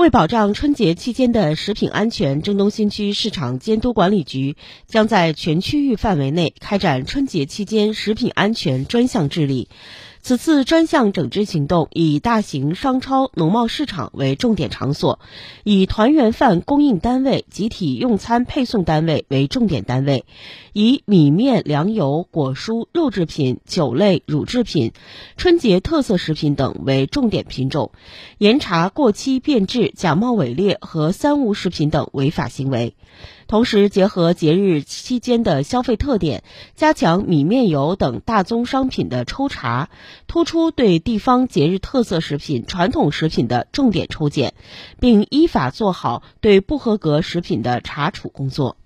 为保障春节期间的食品安全，郑东新区市场监督管理局将在全区域范围内开展春节期间食品安全专项治理。此次专项整治行动以大型商超、农贸市场为重点场所，以团圆饭供应单位、集体用餐配送单位为重点单位，以米面粮油、果蔬、肉制品、酒类、乳制品、春节特色食品等为重点品种，严查过期变质、假冒伪劣和三无食品等违法行为。同时，结合节日期间的消费特点，加强米面油等大宗商品的抽查，突出对地方节日特色食品、传统食品的重点抽检，并依法做好对不合格食品的查处工作。